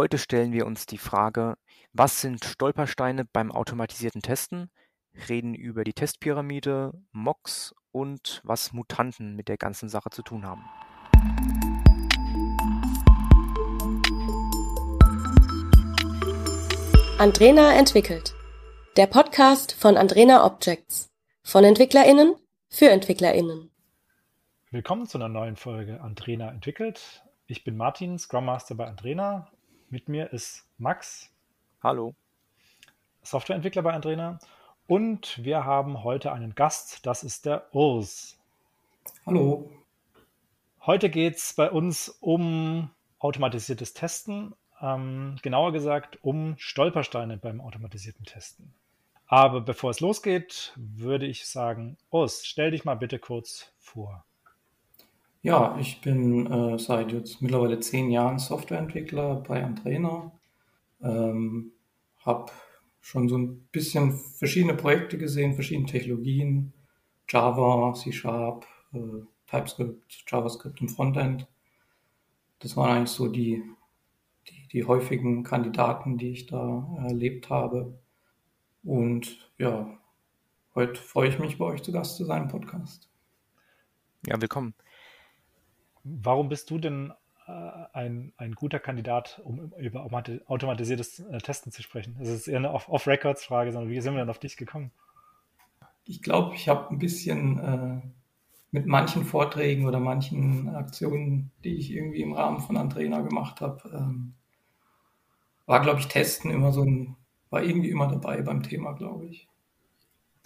Heute stellen wir uns die Frage, was sind Stolpersteine beim automatisierten Testen, reden über die Testpyramide, Mocks und was Mutanten mit der ganzen Sache zu tun haben. Andrena entwickelt. Der Podcast von Andrena Objects. Von EntwicklerInnen für EntwicklerInnen. Willkommen zu einer neuen Folge Andrena entwickelt. Ich bin Martin, Scrum Master bei Andrena. Mit mir ist Max. Hallo. Softwareentwickler bei Andrena. Und wir haben heute einen Gast, das ist der Urs. Hallo. Heute geht es bei uns um automatisiertes Testen ähm, genauer gesagt um Stolpersteine beim automatisierten Testen. Aber bevor es losgeht, würde ich sagen, Urs, stell dich mal bitte kurz vor. Ja, ich bin äh, seit jetzt mittlerweile zehn Jahren Softwareentwickler bei Antrainer. Ähm, habe schon so ein bisschen verschiedene Projekte gesehen, verschiedene Technologien, Java, C Sharp, äh, TypeScript, JavaScript im Frontend. Das waren eigentlich so die die, die häufigen Kandidaten, die ich da erlebt habe. Und ja, heute freue ich mich, bei euch zu Gast zu sein im Podcast. Ja, willkommen. Warum bist du denn äh, ein, ein guter Kandidat, um über automatisiertes äh, Testen zu sprechen? Das ist eher eine Off-Records-Frage, sondern wie sind wir denn auf dich gekommen? Ich glaube, ich habe ein bisschen äh, mit manchen Vorträgen oder manchen Aktionen, die ich irgendwie im Rahmen von Andrena gemacht habe, ähm, war, glaube ich, Testen immer so ein, war irgendwie immer dabei beim Thema, glaube ich.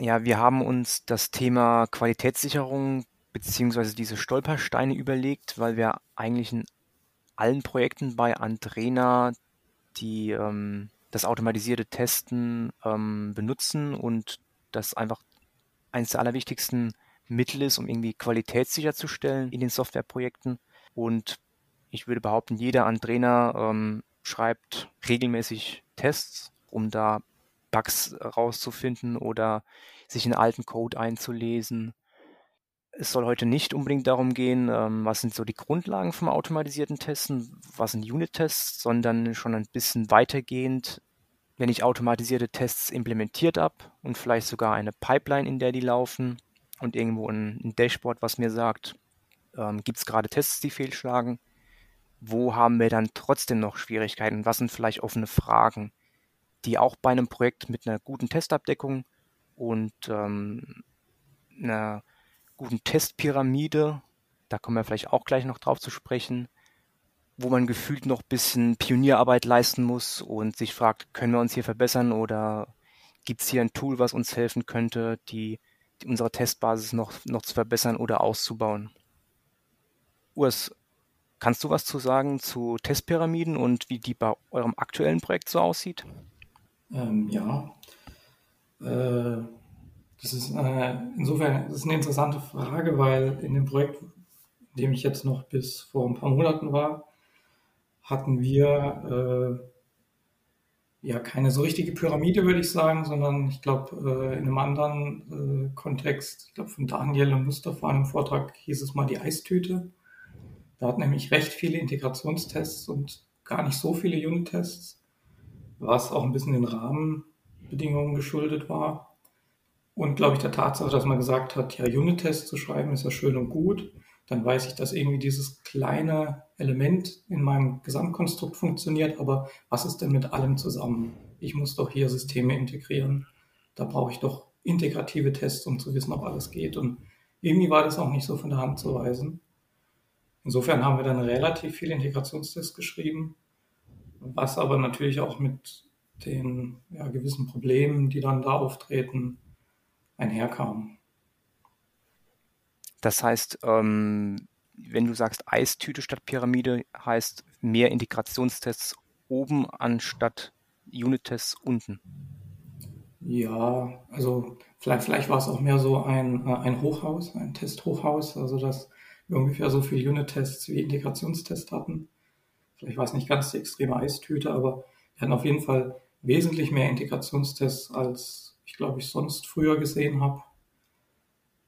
Ja, wir haben uns das Thema Qualitätssicherung beziehungsweise diese Stolpersteine überlegt, weil wir eigentlich in allen Projekten bei Andrena die ähm, das automatisierte Testen ähm, benutzen und das einfach eines der allerwichtigsten Mittel ist, um irgendwie Qualität sicherzustellen in den Softwareprojekten. Und ich würde behaupten, jeder Andrena ähm, schreibt regelmäßig Tests, um da Bugs rauszufinden oder sich in alten Code einzulesen. Es soll heute nicht unbedingt darum gehen, ähm, was sind so die Grundlagen vom automatisierten Testen, was sind Unit-Tests, sondern schon ein bisschen weitergehend, wenn ich automatisierte Tests implementiert habe und vielleicht sogar eine Pipeline, in der die laufen, und irgendwo ein, ein Dashboard, was mir sagt, ähm, gibt es gerade Tests, die fehlschlagen? Wo haben wir dann trotzdem noch Schwierigkeiten? Was sind vielleicht offene Fragen, die auch bei einem Projekt mit einer guten Testabdeckung und ähm, einer guten Testpyramide, da kommen wir vielleicht auch gleich noch drauf zu sprechen, wo man gefühlt noch ein bisschen Pionierarbeit leisten muss und sich fragt, können wir uns hier verbessern oder gibt es hier ein Tool, was uns helfen könnte, die unsere Testbasis noch, noch zu verbessern oder auszubauen. Urs, kannst du was zu sagen zu Testpyramiden und wie die bei eurem aktuellen Projekt so aussieht? Ähm, ja, äh, das ist äh, insofern das ist eine interessante Frage, weil in dem Projekt, in dem ich jetzt noch bis vor ein paar Monaten war, hatten wir äh, ja keine so richtige Pyramide, würde ich sagen, sondern ich glaube, äh, in einem anderen äh, Kontext, ich glaube von Daniel und Mustafa in einem Vortrag hieß es mal die Eistüte. Da hat nämlich recht viele Integrationstests und gar nicht so viele Unit-Tests, was auch ein bisschen den Rahmenbedingungen geschuldet war. Und glaube ich der Tatsache, dass man gesagt hat, ja, Unit-Tests zu schreiben ist ja schön und gut, dann weiß ich, dass irgendwie dieses kleine Element in meinem Gesamtkonstrukt funktioniert, aber was ist denn mit allem zusammen? Ich muss doch hier Systeme integrieren. Da brauche ich doch integrative Tests, um zu wissen, ob alles geht. Und irgendwie war das auch nicht so von der Hand zu weisen. Insofern haben wir dann relativ viele Integrationstests geschrieben, was aber natürlich auch mit den ja, gewissen Problemen, die dann da auftreten, einherkam. Das heißt, ähm, wenn du sagst Eistüte statt Pyramide, heißt mehr Integrationstests oben anstatt Unit-Tests unten. Ja, also vielleicht, vielleicht war es auch mehr so ein, äh, ein Hochhaus, ein Testhochhaus, also dass wir ungefähr so viele Unit-Tests wie Integrationstests hatten. Vielleicht war es nicht ganz die extreme Eistüte, aber wir hatten auf jeden Fall wesentlich mehr Integrationstests, als ich glaube ich sonst früher gesehen habe.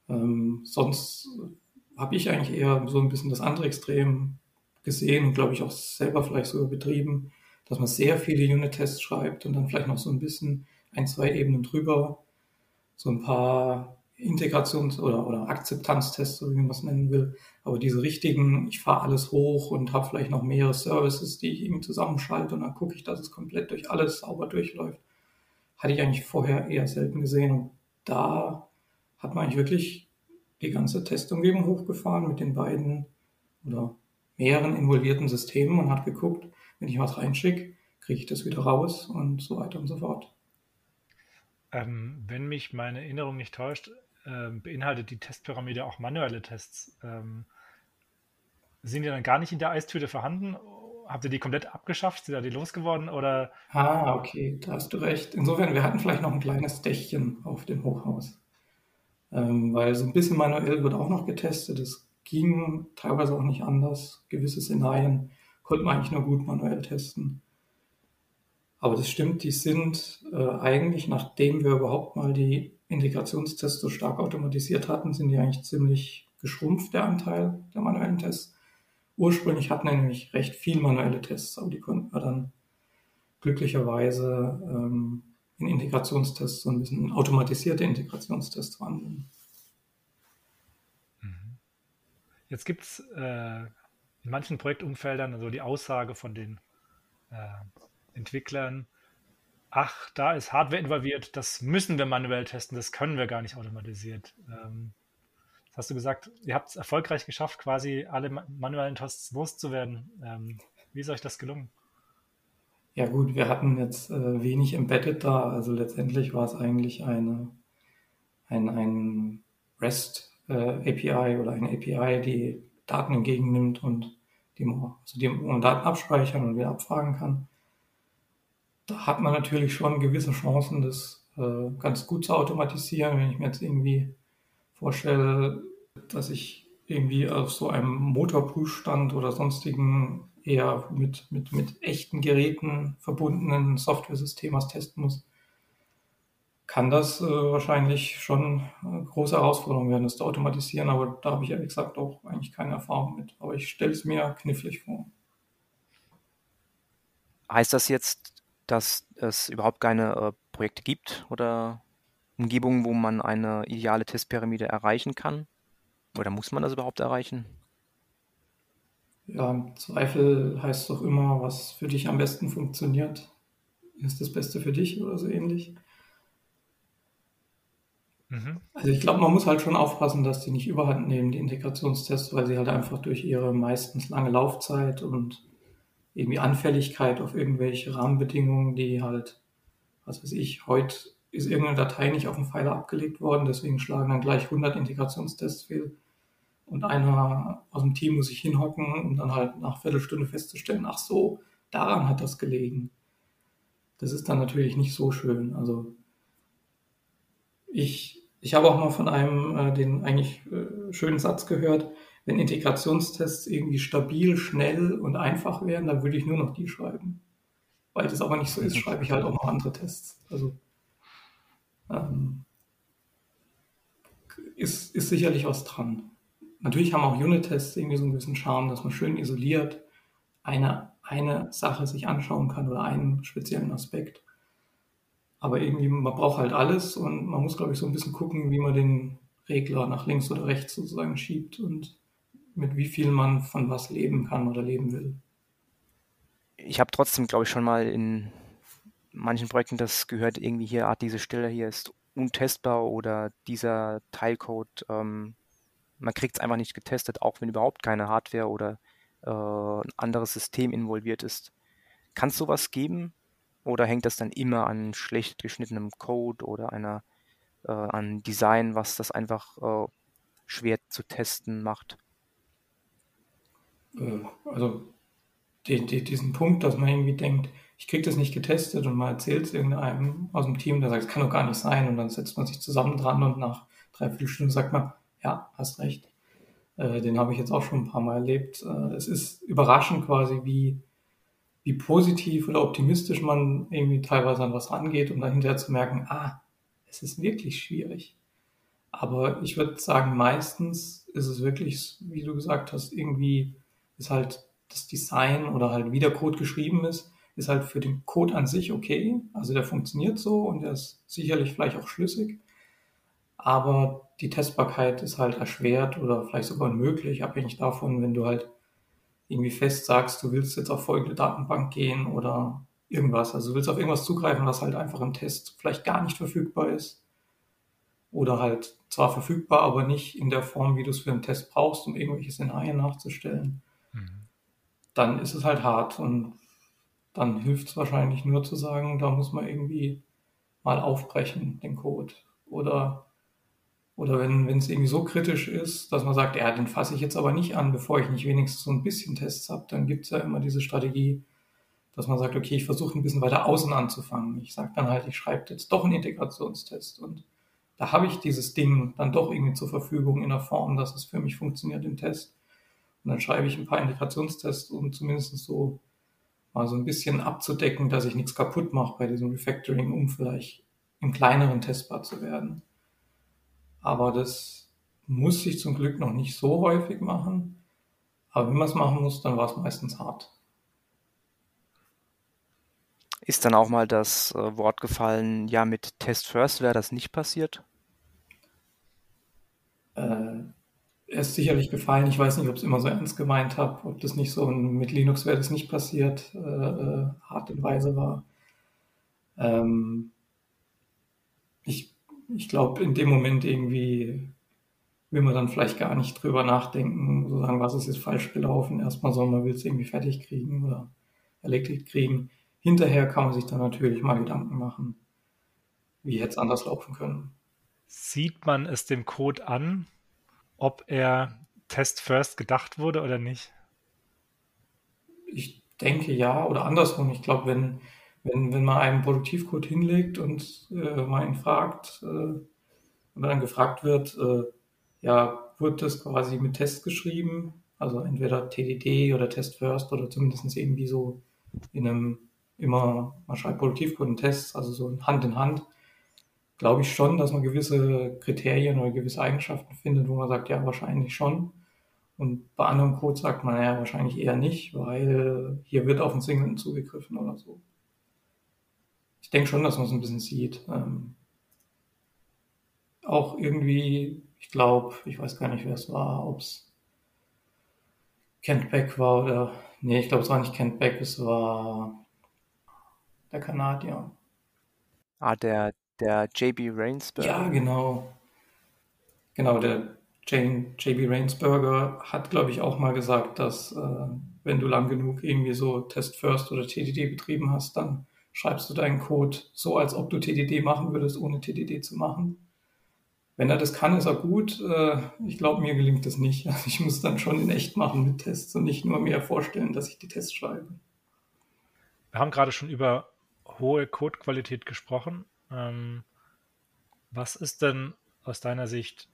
Ähm, sonst habe ich eigentlich eher so ein bisschen das andere Extrem gesehen und glaube ich auch selber vielleicht sogar betrieben, dass man sehr viele Unit-Tests schreibt und dann vielleicht noch so ein bisschen ein, zwei Ebenen drüber, so ein paar Integrations- oder, oder Akzeptanztests, so wie man es nennen will. Aber diese richtigen, ich fahre alles hoch und habe vielleicht noch mehrere Services, die ich irgendwie zusammenschalte und dann gucke ich, dass es komplett durch alles sauber durchläuft, hatte ich eigentlich vorher eher selten gesehen. Und da hat man eigentlich wirklich die ganze Testumgebung hochgefahren mit den beiden oder mehreren involvierten Systemen und hat geguckt, wenn ich was reinschicke, kriege ich das wieder raus und so weiter und so fort. Ähm, wenn mich meine Erinnerung nicht täuscht, ähm, beinhaltet die Testpyramide auch manuelle Tests. Ähm, sind die dann gar nicht in der Eistüte vorhanden? Habt ihr die komplett abgeschafft? Sind da die losgeworden? Oder? Ah, okay, da hast du recht. Insofern, wir hatten vielleicht noch ein kleines Dächchen auf dem Hochhaus. Ähm, weil so ein bisschen manuell wird auch noch getestet. Es ging teilweise auch nicht anders. Gewisse Szenarien konnte man eigentlich nur gut manuell testen. Aber das stimmt, die sind äh, eigentlich, nachdem wir überhaupt mal die Integrationstests so stark automatisiert hatten, sind die eigentlich ziemlich geschrumpft, der Anteil der manuellen Tests. Ursprünglich hatten wir nämlich recht viel manuelle Tests, aber die konnten wir dann glücklicherweise ähm, in Integrationstests, so ein bisschen automatisierte Integrationstests wandeln. Mhm. Jetzt gibt es äh, in manchen Projektumfeldern also die Aussage von den äh, Entwicklern, ach, da ist Hardware involviert, das müssen wir manuell testen, das können wir gar nicht automatisiert. Ähm, hast du gesagt, ihr habt es erfolgreich geschafft, quasi alle manuellen Tests loszuwerden. Ähm, wie ist euch das gelungen? Ja gut, wir hatten jetzt äh, wenig Embedded da, also letztendlich war es eigentlich eine, ein, ein REST äh, API oder eine API, die Daten entgegennimmt und die man, also die man Daten abspeichern und wieder abfragen kann da hat man natürlich schon gewisse Chancen, das äh, ganz gut zu automatisieren. Wenn ich mir jetzt irgendwie vorstelle, dass ich irgendwie auf so einem Motorprüfstand oder sonstigen eher mit, mit, mit echten Geräten verbundenen Software-Systems testen muss, kann das äh, wahrscheinlich schon eine große Herausforderung werden, das zu automatisieren. Aber da habe ich ehrlich gesagt auch eigentlich keine Erfahrung mit. Aber ich stelle es mir knifflig vor. Heißt das jetzt, dass es überhaupt keine äh, Projekte gibt oder Umgebungen, wo man eine ideale Testpyramide erreichen kann? Oder muss man das überhaupt erreichen? Ja, im Zweifel heißt es doch immer, was für dich am besten funktioniert, ist das Beste für dich oder so ähnlich. Mhm. Also ich glaube, man muss halt schon aufpassen, dass die nicht überhand nehmen, die Integrationstests, weil sie halt einfach durch ihre meistens lange Laufzeit und irgendwie Anfälligkeit auf irgendwelche Rahmenbedingungen, die halt, was weiß ich, heute ist irgendeine Datei nicht auf dem Pfeiler abgelegt worden, deswegen schlagen dann gleich 100 Integrationstests fehl. Und einer aus dem Team muss sich hinhocken, um dann halt nach Viertelstunde festzustellen, ach so, daran hat das gelegen. Das ist dann natürlich nicht so schön. Also ich, ich habe auch mal von einem äh, den eigentlich äh, schönen Satz gehört, wenn Integrationstests irgendwie stabil, schnell und einfach wären, dann würde ich nur noch die schreiben. Weil das aber nicht so ist, schreibe ich halt auch noch andere Tests. Also ähm, ist, ist sicherlich was dran. Natürlich haben auch Unit-Tests irgendwie so ein bisschen Charme, dass man schön isoliert eine, eine Sache sich anschauen kann oder einen speziellen Aspekt. Aber irgendwie, man braucht halt alles und man muss, glaube ich, so ein bisschen gucken, wie man den Regler nach links oder rechts sozusagen schiebt und mit wie viel man von was leben kann oder leben will. Ich habe trotzdem, glaube ich, schon mal in manchen Projekten das gehört, irgendwie hier, ah, diese Stelle hier ist untestbar oder dieser Teilcode, ähm, man kriegt es einfach nicht getestet, auch wenn überhaupt keine Hardware oder äh, ein anderes System involviert ist. Kann es sowas geben? Oder hängt das dann immer an schlecht geschnittenem Code oder einer äh, an Design, was das einfach äh, schwer zu testen macht? Äh, also die, die, diesen Punkt, dass man irgendwie denkt, ich kriege das nicht getestet und man erzählt es irgendeinem aus dem Team, der sagt, es kann doch gar nicht sein und dann setzt man sich zusammen dran und nach dreiviertel Stunden sagt man, ja, hast recht. Äh, den habe ich jetzt auch schon ein paar Mal erlebt. Äh, es ist überraschend quasi, wie, wie positiv oder optimistisch man irgendwie teilweise an was rangeht, um dann hinterher zu merken, ah, es ist wirklich schwierig. Aber ich würde sagen, meistens ist es wirklich, wie du gesagt hast, irgendwie ist halt das Design oder halt wie der Code geschrieben ist, ist halt für den Code an sich okay. Also der funktioniert so und der ist sicherlich vielleicht auch schlüssig. Aber die Testbarkeit ist halt erschwert oder vielleicht sogar unmöglich, abhängig davon, wenn du halt irgendwie fest sagst, du willst jetzt auf folgende Datenbank gehen oder irgendwas. Also du willst auf irgendwas zugreifen, was halt einfach im Test vielleicht gar nicht verfügbar ist. Oder halt zwar verfügbar, aber nicht in der Form, wie du es für einen Test brauchst, um irgendwelche Szenarien nachzustellen. Mhm. Dann ist es halt hart und dann hilft es wahrscheinlich nur zu sagen, da muss man irgendwie mal aufbrechen, den Code. Oder, oder wenn es irgendwie so kritisch ist, dass man sagt, ja, den fasse ich jetzt aber nicht an, bevor ich nicht wenigstens so ein bisschen Tests habe, dann gibt es ja immer diese Strategie, dass man sagt, okay, ich versuche ein bisschen weiter außen anzufangen. Ich sage dann halt, ich schreibe jetzt doch einen Integrationstest und da habe ich dieses Ding dann doch irgendwie zur Verfügung in der Form, dass es für mich funktioniert im Test. Und dann schreibe ich ein paar Integrationstests, um zumindest so mal so ein bisschen abzudecken, dass ich nichts kaputt mache bei diesem Refactoring, um vielleicht im kleineren testbar zu werden. Aber das muss sich zum Glück noch nicht so häufig machen. Aber wenn man es machen muss, dann war es meistens hart. Ist dann auch mal das äh, Wort gefallen, ja, mit Test First wäre das nicht passiert? Äh, ist sicherlich gefallen. Ich weiß nicht, ob es immer so ernst gemeint habe, ob das nicht so mit Linux wäre das nicht passiert, äh, äh, Art und Weise war. Ähm, ich ich glaube, in dem Moment irgendwie will man dann vielleicht gar nicht drüber nachdenken, so sagen, was ist jetzt falsch gelaufen. Erstmal soll man will es irgendwie fertig kriegen oder erledigt kriegen. Hinterher kann man sich dann natürlich mal Gedanken machen, wie hätte es anders laufen können. Sieht man es dem Code an, ob er Test First gedacht wurde oder nicht? Ich denke ja oder andersrum. Ich glaube, wenn, wenn, wenn man einen Produktivcode hinlegt und äh, man ihn fragt äh, und dann gefragt wird, äh, ja, wurde das quasi mit Test geschrieben? Also entweder TDD oder Test First oder zumindest irgendwie so in einem immer, man schreibt Produktivcode und Tests, also so Hand in Hand, glaube ich schon, dass man gewisse Kriterien oder gewisse Eigenschaften findet, wo man sagt, ja, wahrscheinlich schon. Und bei anderem Code sagt man ja wahrscheinlich eher nicht, weil hier wird auf den Singleton zugegriffen oder so. Ich denke schon, dass man es ein bisschen sieht. Ähm, auch irgendwie, ich glaube, ich weiß gar nicht, wer es war, ob es Kent Beck war oder, nee, ich glaube, es war nicht Kent Beck, es war der Kanadier. Ah, der, der JB Rainsberger. Ja, genau. Genau, der JB Rainsberger hat, glaube ich, auch mal gesagt, dass äh, wenn du lang genug irgendwie so Test First oder TDD betrieben hast, dann schreibst du deinen Code so, als ob du TDD machen würdest, ohne TDD zu machen. Wenn er das kann, ist er gut. Äh, ich glaube, mir gelingt das nicht. Also ich muss dann schon in echt machen mit Tests und nicht nur mir vorstellen, dass ich die Tests schreibe. Wir haben gerade schon über hohe Codequalität gesprochen. Ähm, was ist denn aus deiner Sicht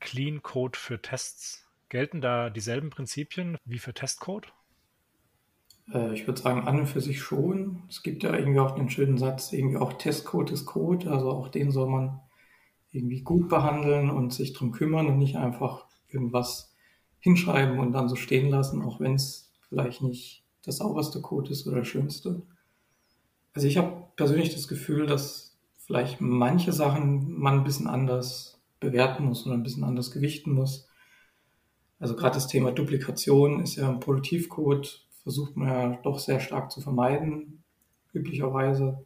Clean Code für Tests? Gelten da dieselben Prinzipien wie für Testcode? Äh, ich würde sagen, an und für sich schon. Es gibt ja irgendwie auch den schönen Satz, irgendwie auch Testcode ist Code, also auch den soll man irgendwie gut behandeln und sich drum kümmern und nicht einfach irgendwas hinschreiben und dann so stehen lassen, auch wenn es vielleicht nicht das sauberste Code ist oder schönste. Also ich habe persönlich das Gefühl, dass vielleicht manche Sachen man ein bisschen anders bewerten muss oder ein bisschen anders gewichten muss. Also gerade das Thema Duplikation ist ja im Produktivcode, versucht man ja doch sehr stark zu vermeiden, üblicherweise.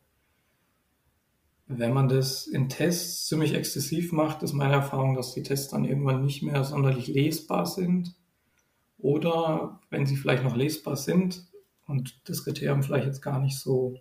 Wenn man das in Tests ziemlich exzessiv macht, ist meine Erfahrung, dass die Tests dann irgendwann nicht mehr sonderlich lesbar sind. Oder wenn sie vielleicht noch lesbar sind und das Kriterium vielleicht jetzt gar nicht so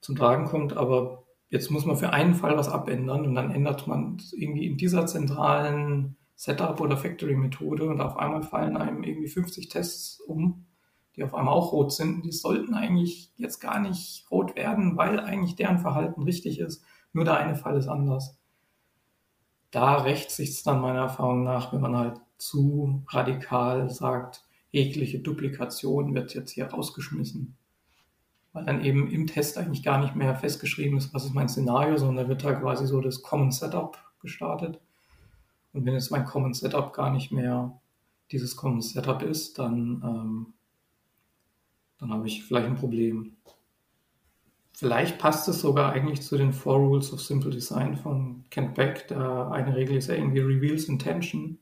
zum Tragen kommt, aber jetzt muss man für einen Fall was abändern und dann ändert man irgendwie in dieser zentralen Setup- oder Factory-Methode und auf einmal fallen einem irgendwie 50 Tests um, die auf einmal auch rot sind. Die sollten eigentlich jetzt gar nicht rot werden, weil eigentlich deren Verhalten richtig ist. Nur der eine Fall ist anders. Da rächt sich dann meiner Erfahrung nach, wenn man halt zu radikal sagt, jegliche Duplikation wird jetzt hier rausgeschmissen weil dann eben im Test eigentlich gar nicht mehr festgeschrieben ist, was ist mein Szenario, sondern da wird da quasi so das Common Setup gestartet. Und wenn jetzt mein Common Setup gar nicht mehr dieses Common Setup ist, dann, ähm, dann habe ich vielleicht ein Problem. vielleicht passt es sogar eigentlich zu den Four Rules of Simple Design von Kent Beck. Da eine Regel ist ja irgendwie Reveals Intention.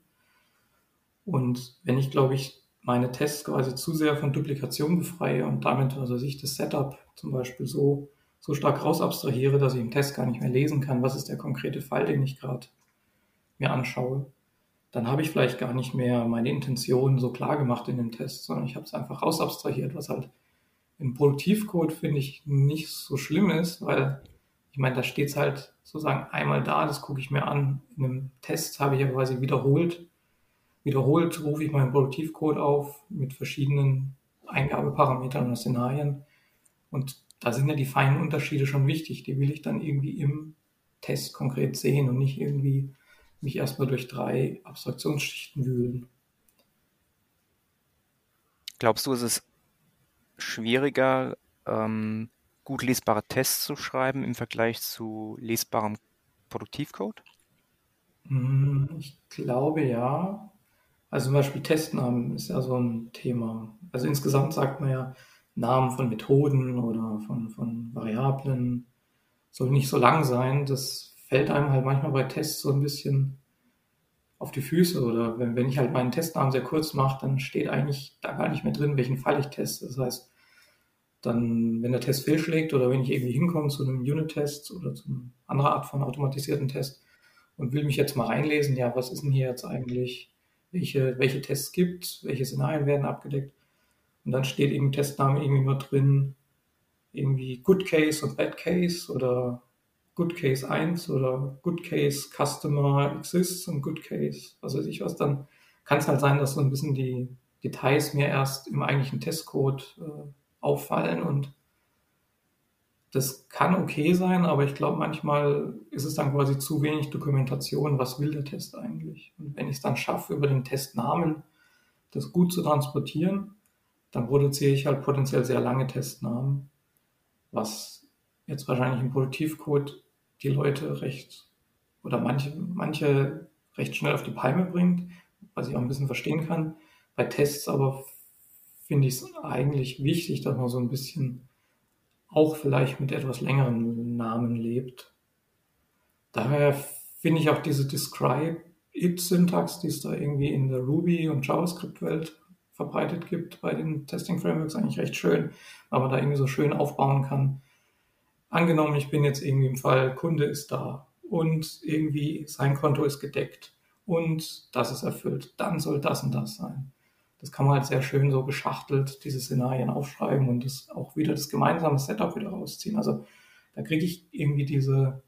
Und wenn ich, glaube ich, meine Tests quasi zu sehr von Duplikation befreie und damit, also ich das Setup zum Beispiel so, so stark rausabstrahiere, dass ich im Test gar nicht mehr lesen kann, was ist der konkrete Fall, den ich gerade mir anschaue, dann habe ich vielleicht gar nicht mehr meine Intention so klar gemacht in dem Test, sondern ich habe es einfach rausabstrahiert, was halt im Produktivcode finde ich nicht so schlimm ist, weil ich meine, da steht es halt sozusagen einmal da, das gucke ich mir an. In einem Test habe ich ja quasi wiederholt Wiederholt rufe ich meinen Produktivcode auf mit verschiedenen Eingabeparametern und Szenarien. Und da sind ja die feinen Unterschiede schon wichtig. Die will ich dann irgendwie im Test konkret sehen und nicht irgendwie mich erstmal durch drei Abstraktionsschichten wühlen. Glaubst du, ist es schwieriger, ähm, gut lesbare Tests zu schreiben im Vergleich zu lesbarem Produktivcode? Hm, ich glaube ja. Also zum Beispiel Testnamen ist ja so ein Thema. Also insgesamt sagt man ja, Namen von Methoden oder von, von Variablen soll nicht so lang sein. Das fällt einem halt manchmal bei Tests so ein bisschen auf die Füße. Oder wenn, wenn ich halt meinen Testnamen sehr kurz mache, dann steht eigentlich da gar nicht mehr drin, welchen Fall ich teste. Das heißt, dann, wenn der Test fehlschlägt oder wenn ich irgendwie hinkomme zu einem Unit-Test oder zu einer anderen Art von automatisierten Test und will mich jetzt mal reinlesen, ja, was ist denn hier jetzt eigentlich welche, welche Tests gibt, welche Szenarien werden abgedeckt. Und dann steht im Testname irgendwie nur drin, irgendwie Good Case und Bad Case oder Good Case 1 oder Good Case Customer Exists und Good Case, was weiß ich was, dann kann es halt sein, dass so ein bisschen die Details mir erst im eigentlichen Testcode äh, auffallen und das kann okay sein, aber ich glaube, manchmal ist es dann quasi zu wenig Dokumentation, was will der Test eigentlich. Und wenn ich es dann schaffe, über den Testnamen das gut zu transportieren, dann produziere ich halt potenziell sehr lange Testnamen, was jetzt wahrscheinlich im Produktivcode die Leute recht oder manche, manche recht schnell auf die Palme bringt, was ich auch ein bisschen verstehen kann. Bei Tests aber finde ich es eigentlich wichtig, dass man so ein bisschen auch vielleicht mit etwas längeren Namen lebt. Daher finde ich auch diese Describe-It-Syntax, die es da irgendwie in der Ruby- und JavaScript-Welt verbreitet gibt bei den Testing-Frameworks eigentlich recht schön, weil man da irgendwie so schön aufbauen kann. Angenommen, ich bin jetzt irgendwie im Fall, Kunde ist da und irgendwie sein Konto ist gedeckt und das ist erfüllt, dann soll das und das sein das kann man halt sehr schön so geschachtelt diese Szenarien aufschreiben und das auch wieder das gemeinsame Setup wieder rausziehen. Also da kriege ich irgendwie diese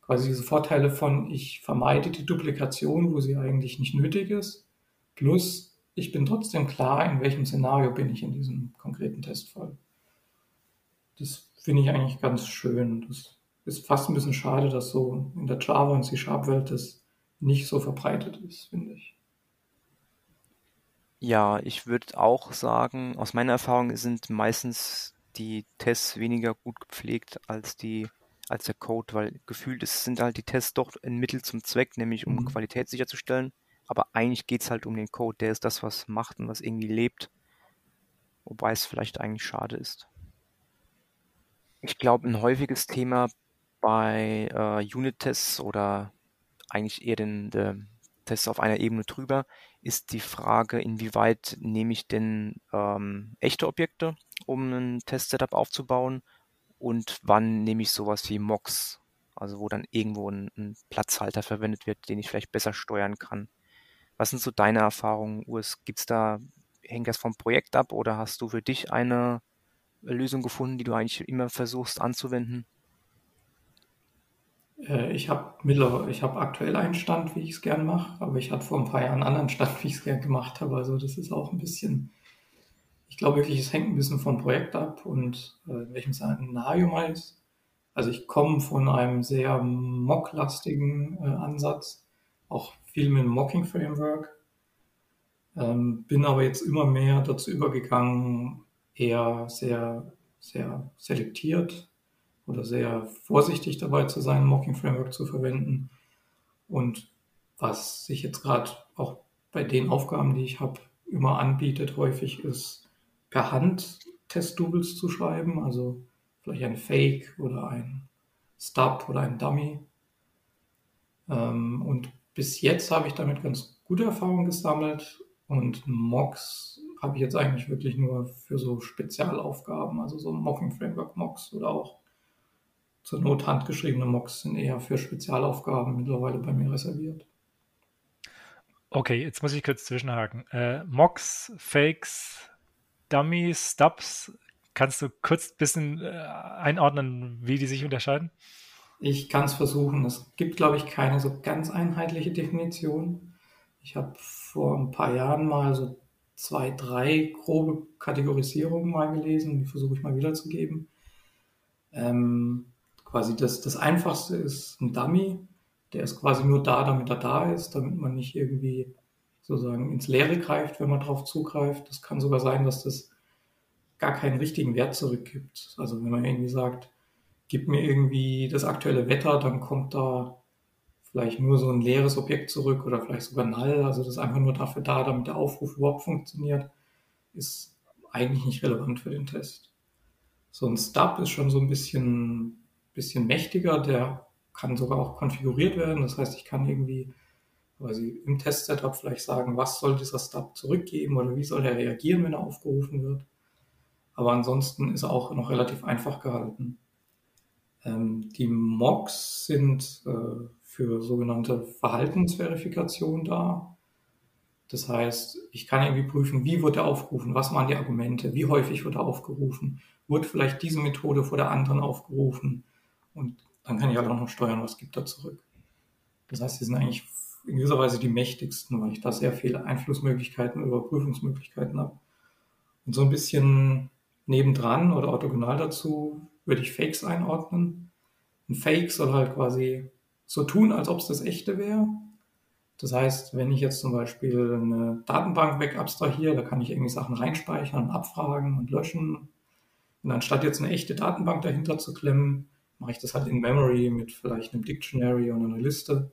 quasi diese Vorteile von, ich vermeide die Duplikation, wo sie eigentlich nicht nötig ist, plus ich bin trotzdem klar, in welchem Szenario bin ich in diesem konkreten Testfall. Das finde ich eigentlich ganz schön. Das ist fast ein bisschen schade, dass so in der Java und C-Sharp-Welt das nicht so verbreitet ist, finde ich. Ja, ich würde auch sagen, aus meiner Erfahrung sind meistens die Tests weniger gut gepflegt als die als der Code, weil gefühlt ist, sind halt die Tests doch ein Mittel zum Zweck, nämlich um Mhm. Qualität sicherzustellen. Aber eigentlich geht es halt um den Code, der ist das, was macht und was irgendwie lebt. Wobei es vielleicht eigentlich schade ist. Ich glaube, ein häufiges Thema bei äh, Unit-Tests oder eigentlich eher den, den Tests auf einer Ebene drüber ist die Frage, inwieweit nehme ich denn ähm, echte Objekte, um ein Test-Setup aufzubauen und wann nehme ich sowas wie Mocks, also wo dann irgendwo ein, ein Platzhalter verwendet wird, den ich vielleicht besser steuern kann. Was sind so deine Erfahrungen, Urs? Gibt's da, hängt das vom Projekt ab oder hast du für dich eine Lösung gefunden, die du eigentlich immer versuchst anzuwenden? Äh, ich habe mittlerweile, ich habe aktuell einen Stand, wie ich es gern mache, aber ich hatte vor ein paar Jahren einen anderen Stand, wie ich es gern gemacht habe. Also das ist auch ein bisschen, ich glaube wirklich, es hängt ein bisschen vom Projekt ab und äh, welchem Szenario mal ist. Also ich komme von einem sehr mock-lastigen äh, Ansatz, auch viel mit dem Mocking-Framework, ähm, bin aber jetzt immer mehr dazu übergegangen, eher sehr, sehr selektiert oder sehr vorsichtig dabei zu sein, Mocking Framework zu verwenden. Und was sich jetzt gerade auch bei den Aufgaben, die ich habe, immer anbietet, häufig ist per Hand Test-Doubles zu schreiben, also vielleicht ein Fake oder ein Stub oder ein Dummy. Ähm, und bis jetzt habe ich damit ganz gute Erfahrungen gesammelt und Mocks habe ich jetzt eigentlich wirklich nur für so Spezialaufgaben, also so Mocking Framework Mocks oder auch zur Not handgeschriebene Mocks sind eher für Spezialaufgaben mittlerweile bei mir reserviert. Okay, jetzt muss ich kurz zwischenhaken. Äh, Mocks, Fakes, Dummies, Stubs, kannst du kurz ein bisschen äh, einordnen, wie die sich unterscheiden? Ich kann es versuchen. Es gibt, glaube ich, keine so ganz einheitliche Definition. Ich habe vor ein paar Jahren mal so zwei, drei grobe Kategorisierungen mal gelesen. Die versuche ich mal wiederzugeben. Ähm, quasi das, das Einfachste ist ein Dummy. Der ist quasi nur da, damit er da ist, damit man nicht irgendwie sozusagen ins Leere greift, wenn man drauf zugreift. Das kann sogar sein, dass das gar keinen richtigen Wert zurückgibt. Also wenn man irgendwie sagt, gib mir irgendwie das aktuelle Wetter, dann kommt da vielleicht nur so ein leeres Objekt zurück oder vielleicht sogar null. Also das ist einfach nur dafür da, damit der Aufruf überhaupt funktioniert, ist eigentlich nicht relevant für den Test. So ein Stub ist schon so ein bisschen bisschen mächtiger, der kann sogar auch konfiguriert werden. Das heißt, ich kann irgendwie quasi im Test-Setup vielleicht sagen, was soll dieser Stub zurückgeben oder wie soll er reagieren, wenn er aufgerufen wird. Aber ansonsten ist er auch noch relativ einfach gehalten. Ähm, die Mocks sind äh, für sogenannte Verhaltensverifikation da. Das heißt, ich kann irgendwie prüfen, wie wird er aufgerufen, was waren die Argumente, wie häufig wird er aufgerufen, wurde vielleicht diese Methode vor der anderen aufgerufen, und dann kann ich halt auch noch steuern, was gibt er zurück. Das heißt, die sind eigentlich in gewisser Weise die mächtigsten, weil ich da sehr viele Einflussmöglichkeiten, Überprüfungsmöglichkeiten habe. Und so ein bisschen nebendran oder orthogonal dazu würde ich Fakes einordnen. Ein Fake soll halt quasi so tun, als ob es das echte wäre. Das heißt, wenn ich jetzt zum Beispiel eine Datenbank wegabstrahiere, da kann ich irgendwie Sachen reinspeichern, abfragen und löschen. Und anstatt jetzt eine echte Datenbank dahinter zu klemmen, mache ich das halt in Memory mit vielleicht einem Dictionary und einer Liste.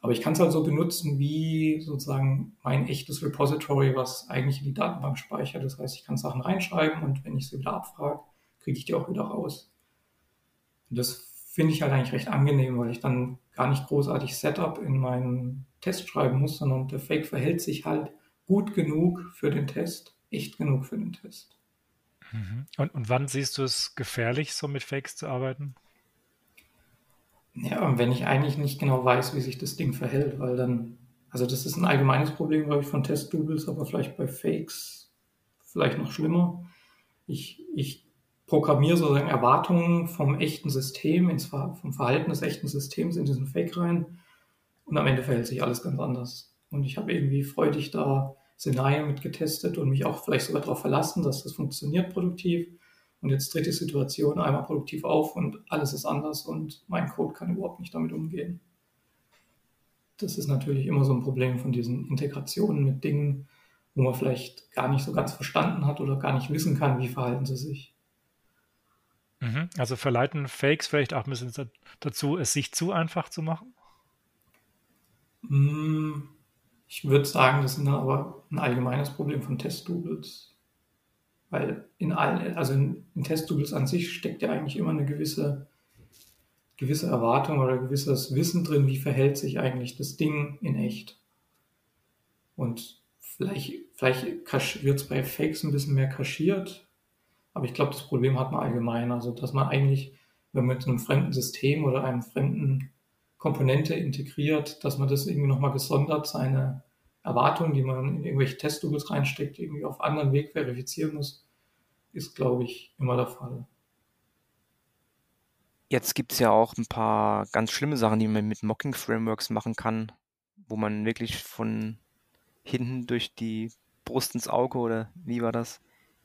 Aber ich kann es halt so benutzen wie sozusagen mein echtes Repository, was eigentlich in die Datenbank speichert. Das heißt, ich kann Sachen reinschreiben und wenn ich sie wieder abfrage, kriege ich die auch wieder raus. Und das finde ich halt eigentlich recht angenehm, weil ich dann gar nicht großartig Setup in meinen Test schreiben muss, sondern der Fake verhält sich halt gut genug für den Test, echt genug für den Test. Mhm. Und, und wann siehst du es gefährlich, so mit Fakes zu arbeiten? Ja, wenn ich eigentlich nicht genau weiß, wie sich das Ding verhält, weil dann, also das ist ein allgemeines Problem, glaube ich, von Test-Doubles, aber vielleicht bei Fakes vielleicht noch schlimmer. Ich, ich programmiere sozusagen Erwartungen vom echten System, ins, vom Verhalten des echten Systems in diesen Fake rein und am Ende verhält sich alles ganz anders. Und ich habe irgendwie freudig da Szenarien mitgetestet und mich auch vielleicht sogar darauf verlassen, dass das funktioniert produktiv. Und jetzt tritt die Situation einmal produktiv auf und alles ist anders und mein Code kann überhaupt nicht damit umgehen. Das ist natürlich immer so ein Problem von diesen Integrationen mit Dingen, wo man vielleicht gar nicht so ganz verstanden hat oder gar nicht wissen kann, wie verhalten sie sich. Mhm. Also verleiten Fakes vielleicht auch ein bisschen dazu, es sich zu einfach zu machen? Mmh ich würde sagen, das ist aber ein allgemeines Problem von Test-Doubles. Weil in allen, also in, in Test-Doubles an sich steckt ja eigentlich immer eine gewisse, gewisse Erwartung oder gewisses Wissen drin, wie verhält sich eigentlich das Ding in echt. Und vielleicht, vielleicht wird es bei Fakes ein bisschen mehr kaschiert, aber ich glaube, das Problem hat man allgemein. Also, dass man eigentlich, wenn man mit einem fremden System oder einem fremden Komponente integriert, dass man das irgendwie nochmal gesondert seine Erwartungen, die man in irgendwelche Testtools reinsteckt, irgendwie auf anderen Weg verifizieren muss, ist, glaube ich, immer der Fall. Jetzt gibt es ja auch ein paar ganz schlimme Sachen, die man mit Mocking-Frameworks machen kann, wo man wirklich von hinten durch die Brust ins Auge oder wie war das,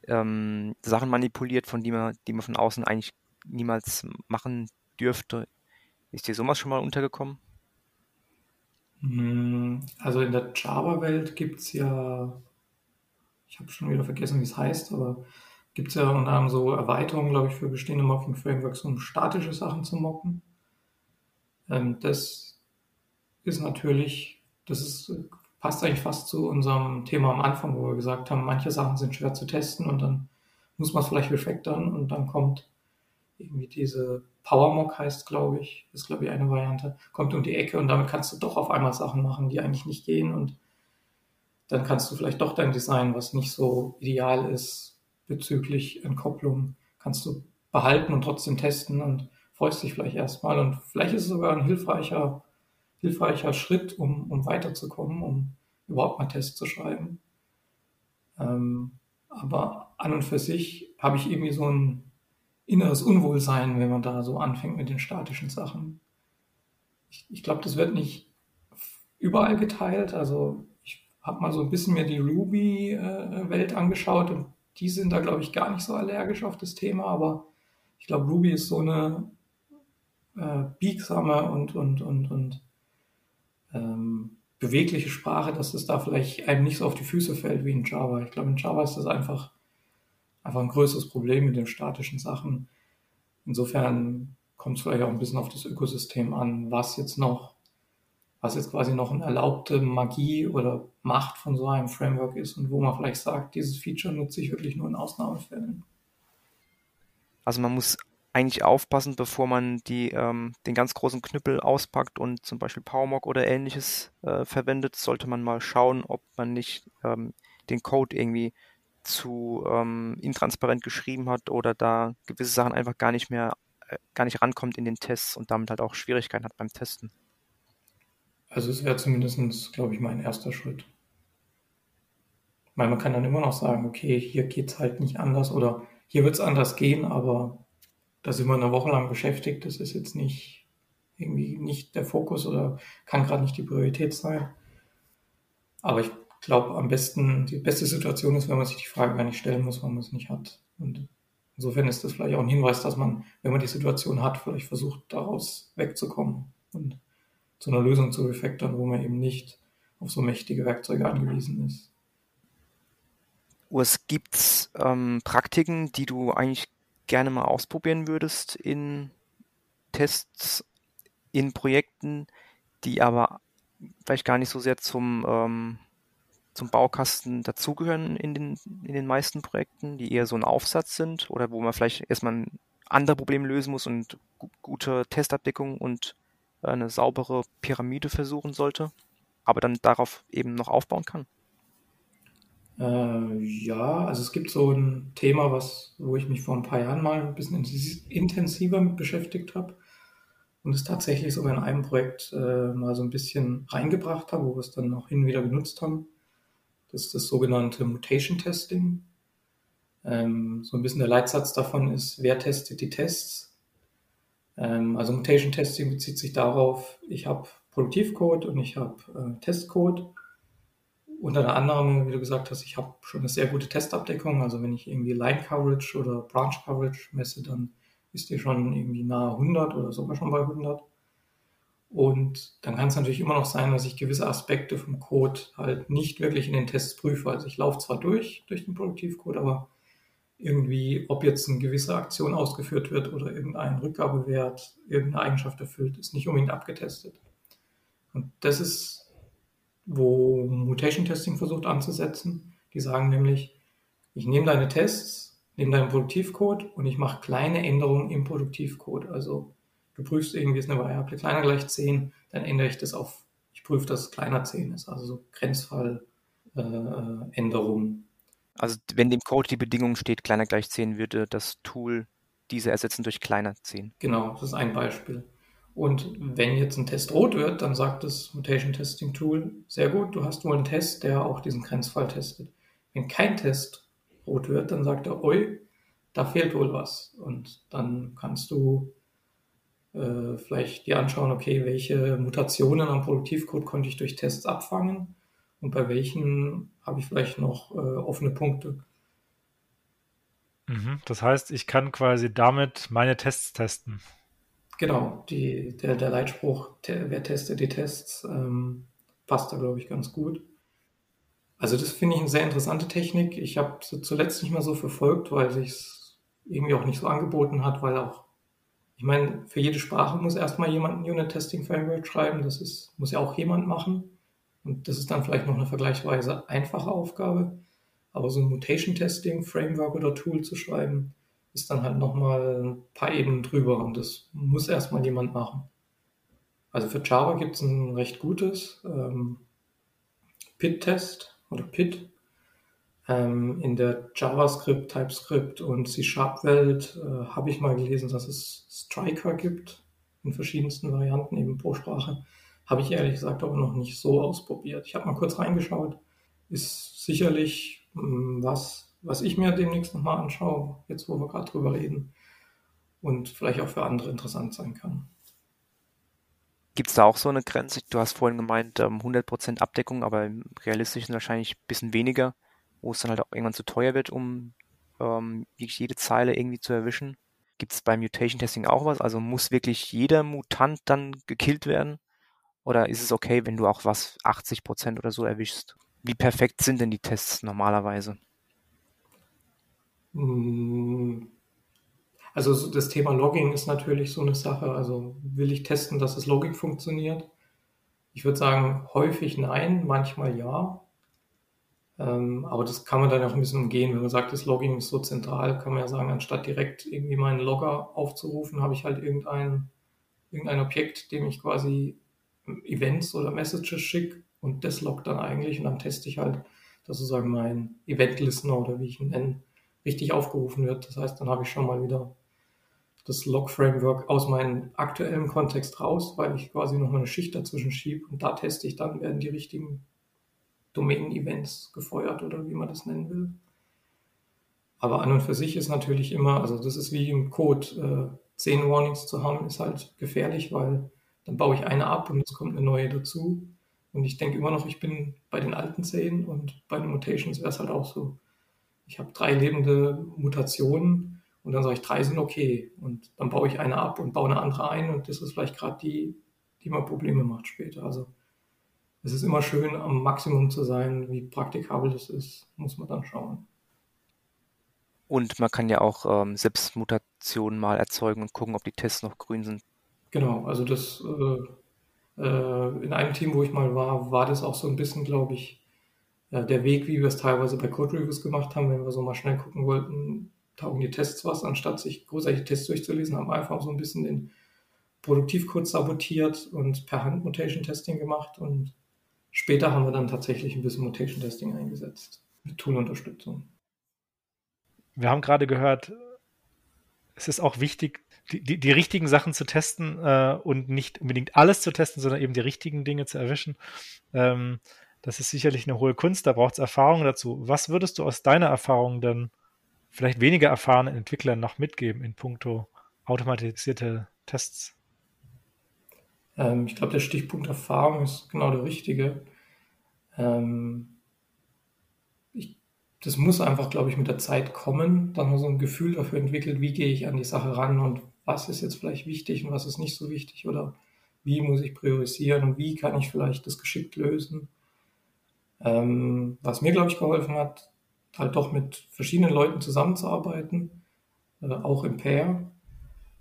ähm, Sachen manipuliert, von die man, die man von außen eigentlich niemals machen dürfte. Ist dir sowas schon mal untergekommen? Hm, also in der Java-Welt gibt es ja, ich habe schon wieder vergessen, wie es heißt, aber gibt es ja unter anderem so Erweiterungen, glaube ich, für bestehende Mocking-Frameworks, um statische Sachen zu mocken. Ähm, das ist natürlich, das ist, passt eigentlich fast zu unserem Thema am Anfang, wo wir gesagt haben, manche Sachen sind schwer zu testen und dann muss man es vielleicht refactoren und dann kommt irgendwie diese PowerMock heißt, glaube ich, ist, glaube ich, eine Variante, kommt um die Ecke und damit kannst du doch auf einmal Sachen machen, die eigentlich nicht gehen und dann kannst du vielleicht doch dein Design, was nicht so ideal ist bezüglich Entkopplung, kannst du behalten und trotzdem testen und freust dich vielleicht erstmal und vielleicht ist es sogar ein hilfreicher, hilfreicher Schritt, um, um weiterzukommen, um überhaupt mal Tests zu schreiben. Ähm, aber an und für sich habe ich irgendwie so ein inneres Unwohlsein, wenn man da so anfängt mit den statischen Sachen. Ich, ich glaube, das wird nicht überall geteilt. Also ich habe mal so ein bisschen mir die Ruby-Welt angeschaut und die sind da, glaube ich, gar nicht so allergisch auf das Thema, aber ich glaube, Ruby ist so eine äh, biegsame und, und, und, und ähm, bewegliche Sprache, dass es da vielleicht einem nicht so auf die Füße fällt wie in Java. Ich glaube, in Java ist das einfach einfach ein größeres Problem mit den statischen Sachen. Insofern kommt es vielleicht auch ein bisschen auf das Ökosystem an, was jetzt noch, was jetzt quasi noch eine erlaubte Magie oder Macht von so einem Framework ist und wo man vielleicht sagt, dieses Feature nutze ich wirklich nur in Ausnahmefällen. Also man muss eigentlich aufpassen, bevor man die, ähm, den ganz großen Knüppel auspackt und zum Beispiel PowerMock oder ähnliches äh, verwendet, sollte man mal schauen, ob man nicht ähm, den Code irgendwie zu ähm, intransparent geschrieben hat oder da gewisse Sachen einfach gar nicht mehr, äh, gar nicht rankommt in den Tests und damit halt auch Schwierigkeiten hat beim Testen. Also es wäre zumindest, glaube ich, mein erster Schritt. Weil man kann dann immer noch sagen, okay, hier geht es halt nicht anders oder hier wird es anders gehen, aber da sind wir eine Woche lang beschäftigt, das ist jetzt nicht irgendwie nicht der Fokus oder kann gerade nicht die Priorität sein. Aber ich glaube, am besten, die beste Situation ist, wenn man sich die Frage gar nicht stellen muss, weil man es nicht hat. Und insofern ist das vielleicht auch ein Hinweis, dass man, wenn man die Situation hat, vielleicht versucht, daraus wegzukommen und zu einer Lösung zu refactoren, wo man eben nicht auf so mächtige Werkzeuge angewiesen ist. Urs, gibt es ähm, Praktiken, die du eigentlich gerne mal ausprobieren würdest in Tests, in Projekten, die aber vielleicht gar nicht so sehr zum ähm, zum Baukasten dazugehören in den, in den meisten Projekten, die eher so ein Aufsatz sind oder wo man vielleicht erstmal ein anderes Problem lösen muss und gute Testabdeckung und eine saubere Pyramide versuchen sollte, aber dann darauf eben noch aufbauen kann? Äh, ja, also es gibt so ein Thema, was, wo ich mich vor ein paar Jahren mal ein bisschen intensiver mit beschäftigt habe und es tatsächlich sogar in einem Projekt äh, mal so ein bisschen reingebracht habe, wo wir es dann auch hin und wieder genutzt haben. Das ist das sogenannte Mutation Testing. Ähm, so ein bisschen der Leitsatz davon ist, wer testet die Tests? Ähm, also Mutation Testing bezieht sich darauf, ich habe Produktivcode und ich habe äh, Testcode. Unter anderem, wie du gesagt hast, ich habe schon eine sehr gute Testabdeckung. Also wenn ich irgendwie Line Coverage oder Branch Coverage messe, dann ist die schon irgendwie nahe 100 oder sogar schon bei 100. Und dann kann es natürlich immer noch sein, dass ich gewisse Aspekte vom Code halt nicht wirklich in den Tests prüfe. Also ich laufe zwar durch, durch den Produktivcode, aber irgendwie, ob jetzt eine gewisse Aktion ausgeführt wird oder irgendein Rückgabewert, irgendeine Eigenschaft erfüllt, ist nicht unbedingt abgetestet. Und das ist, wo Mutation Testing versucht anzusetzen. Die sagen nämlich, ich nehme deine Tests, nehme deinen Produktivcode und ich mache kleine Änderungen im Produktivcode. Also du prüfst irgendwie, ist eine Variable kleiner gleich 10, dann ändere ich das auf, ich prüfe, dass es kleiner 10 ist, also so Grenzfalländerungen. Äh, also wenn dem Code die Bedingung steht, kleiner gleich 10, würde das Tool diese ersetzen durch kleiner 10. Genau, das ist ein Beispiel. Und wenn jetzt ein Test rot wird, dann sagt das Mutation Testing Tool, sehr gut, du hast wohl einen Test, der auch diesen Grenzfall testet. Wenn kein Test rot wird, dann sagt er, oi, da fehlt wohl was. Und dann kannst du äh, vielleicht dir anschauen, okay, welche Mutationen am Produktivcode konnte ich durch Tests abfangen und bei welchen habe ich vielleicht noch äh, offene Punkte. Mhm, das heißt, ich kann quasi damit meine Tests testen. Genau, die, der, der Leitspruch, wer testet die Tests, ähm, passt da, glaube ich, ganz gut. Also das finde ich eine sehr interessante Technik. Ich habe sie zuletzt nicht mehr so verfolgt, weil sich es irgendwie auch nicht so angeboten hat, weil auch ich meine, für jede Sprache muss erstmal jemand ein Unit-Testing-Framework schreiben. Das ist, muss ja auch jemand machen. Und das ist dann vielleicht noch eine vergleichsweise einfache Aufgabe. Aber so ein Mutation-Testing-Framework oder Tool zu schreiben, ist dann halt nochmal ein paar Ebenen drüber und das muss erstmal jemand machen. Also für Java gibt es ein recht gutes ähm, PIT-Test oder PIT. Ähm, in der JavaScript, TypeScript und C-Sharp-Welt äh, habe ich mal gelesen, dass es Striker gibt in verschiedensten Varianten, eben pro Sprache. Habe ich ehrlich gesagt aber noch nicht so ausprobiert. Ich habe mal kurz reingeschaut. Ist sicherlich mh, hm, was, was ich mir demnächst nochmal anschaue, jetzt wo wir gerade drüber reden. Und vielleicht auch für andere interessant sein kann. Gibt es da auch so eine Grenze? Du hast vorhin gemeint, 100% ähm, Abdeckung, aber im realistischen wahrscheinlich ein bisschen weniger, wo es dann halt auch irgendwann zu teuer wird, um ähm, jede Zeile irgendwie zu erwischen. Gibt es beim Mutation Testing auch was? Also muss wirklich jeder Mutant dann gekillt werden? Oder ist es okay, wenn du auch was 80% oder so erwischst? Wie perfekt sind denn die Tests normalerweise? Hm, also das Thema Logging ist natürlich so eine Sache. Also will ich testen, dass das Logging funktioniert? Ich würde sagen, häufig nein, manchmal ja. Ähm, aber das kann man dann auch ein bisschen umgehen. Wenn man sagt, das Logging ist so zentral, kann man ja sagen, anstatt direkt irgendwie meinen Logger aufzurufen, habe ich halt irgendein, irgendein Objekt, dem ich quasi Events oder Messages schicke und das loggt dann eigentlich und dann teste ich halt, dass sozusagen mein Event-Listener oder wie ich ihn nenne, richtig aufgerufen wird. Das heißt, dann habe ich schon mal wieder das Log-Framework aus meinem aktuellen Kontext raus, weil ich quasi noch eine Schicht dazwischen schiebe und da teste ich dann, werden die richtigen Domain-Events gefeuert oder wie man das nennen will. Aber an und für sich ist natürlich immer, also das ist wie im Code, äh, zehn Warnings zu haben, ist halt gefährlich, weil dann baue ich eine ab und es kommt eine neue dazu. Und ich denke immer noch, ich bin bei den alten zehn und bei den Mutations wäre es halt auch so. Ich habe drei lebende Mutationen und dann sage ich, drei sind okay. Und dann baue ich eine ab und baue eine andere ein und das ist vielleicht gerade die, die mir Probleme macht später. Also es ist immer schön, am Maximum zu sein. Wie praktikabel das ist, muss man dann schauen. Und man kann ja auch ähm, selbst Mutationen mal erzeugen und gucken, ob die Tests noch grün sind. Genau, also das äh, äh, in einem Team, wo ich mal war, war das auch so ein bisschen, glaube ich, äh, der Weg, wie wir es teilweise bei Code Reviews gemacht haben, wenn wir so mal schnell gucken wollten, taugen die Tests was, anstatt sich großartige Tests durchzulesen, haben wir einfach so ein bisschen den Produktivcode sabotiert und per Hand Mutation Testing gemacht und später haben wir dann tatsächlich ein bisschen Mutation Testing eingesetzt mit Tool-Unterstützung. Wir haben gerade gehört, es ist auch wichtig, die, die, die richtigen Sachen zu testen äh, und nicht unbedingt alles zu testen, sondern eben die richtigen Dinge zu erwischen. Ähm, das ist sicherlich eine hohe Kunst, da braucht es Erfahrung dazu. Was würdest du aus deiner Erfahrung denn vielleicht weniger erfahrenen Entwicklern noch mitgeben in puncto automatisierte Tests? Ähm, ich glaube, der Stichpunkt Erfahrung ist genau der richtige. Ähm, ich, das muss einfach, glaube ich, mit der Zeit kommen, dass man so ein Gefühl dafür entwickelt, wie gehe ich an die Sache ran und was ist jetzt vielleicht wichtig und was ist nicht so wichtig oder wie muss ich priorisieren und wie kann ich vielleicht das geschickt lösen. Ähm, was mir, glaube ich, geholfen hat, halt doch mit verschiedenen Leuten zusammenzuarbeiten, äh, auch im Pair,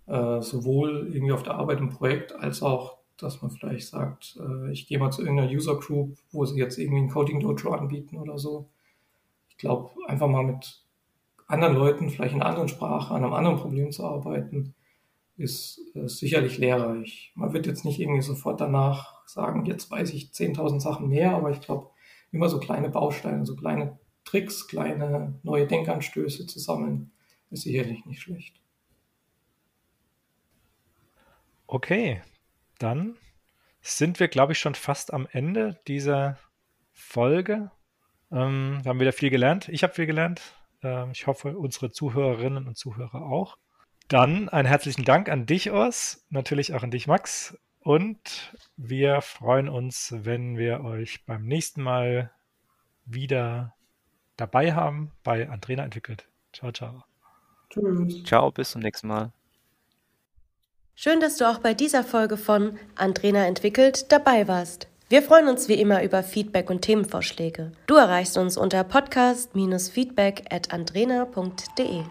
äh, sowohl irgendwie auf der Arbeit im Projekt, als auch, dass man vielleicht sagt, äh, ich gehe mal zu irgendeiner User Group, wo sie jetzt irgendwie ein Coding Dojo anbieten oder so. Ich glaube, einfach mal mit anderen Leuten, vielleicht in einer anderen Sprache, an einem anderen Problem zu arbeiten, ist, äh, sicherlich lehrreich. Man wird jetzt nicht irgendwie sofort danach sagen, jetzt weiß ich 10.000 Sachen mehr, aber ich glaube, immer so kleine Bausteine, so kleine Tricks, kleine neue Denkanstöße zu sammeln, ist sicherlich nicht schlecht. Okay, dann sind wir, glaube ich, schon fast am Ende dieser Folge. Ähm, wir haben wieder viel gelernt. Ich habe viel gelernt. Ähm, ich hoffe, unsere Zuhörerinnen und Zuhörer auch. Dann einen herzlichen Dank an dich, Urs, natürlich auch an dich, Max. Und wir freuen uns, wenn wir euch beim nächsten Mal wieder dabei haben bei Andrena entwickelt. Ciao, ciao. Tschüss. Ciao, bis zum nächsten Mal. Schön, dass du auch bei dieser Folge von Andrena entwickelt dabei warst. Wir freuen uns wie immer über Feedback und Themenvorschläge. Du erreichst uns unter podcast-feedback at andrena.de.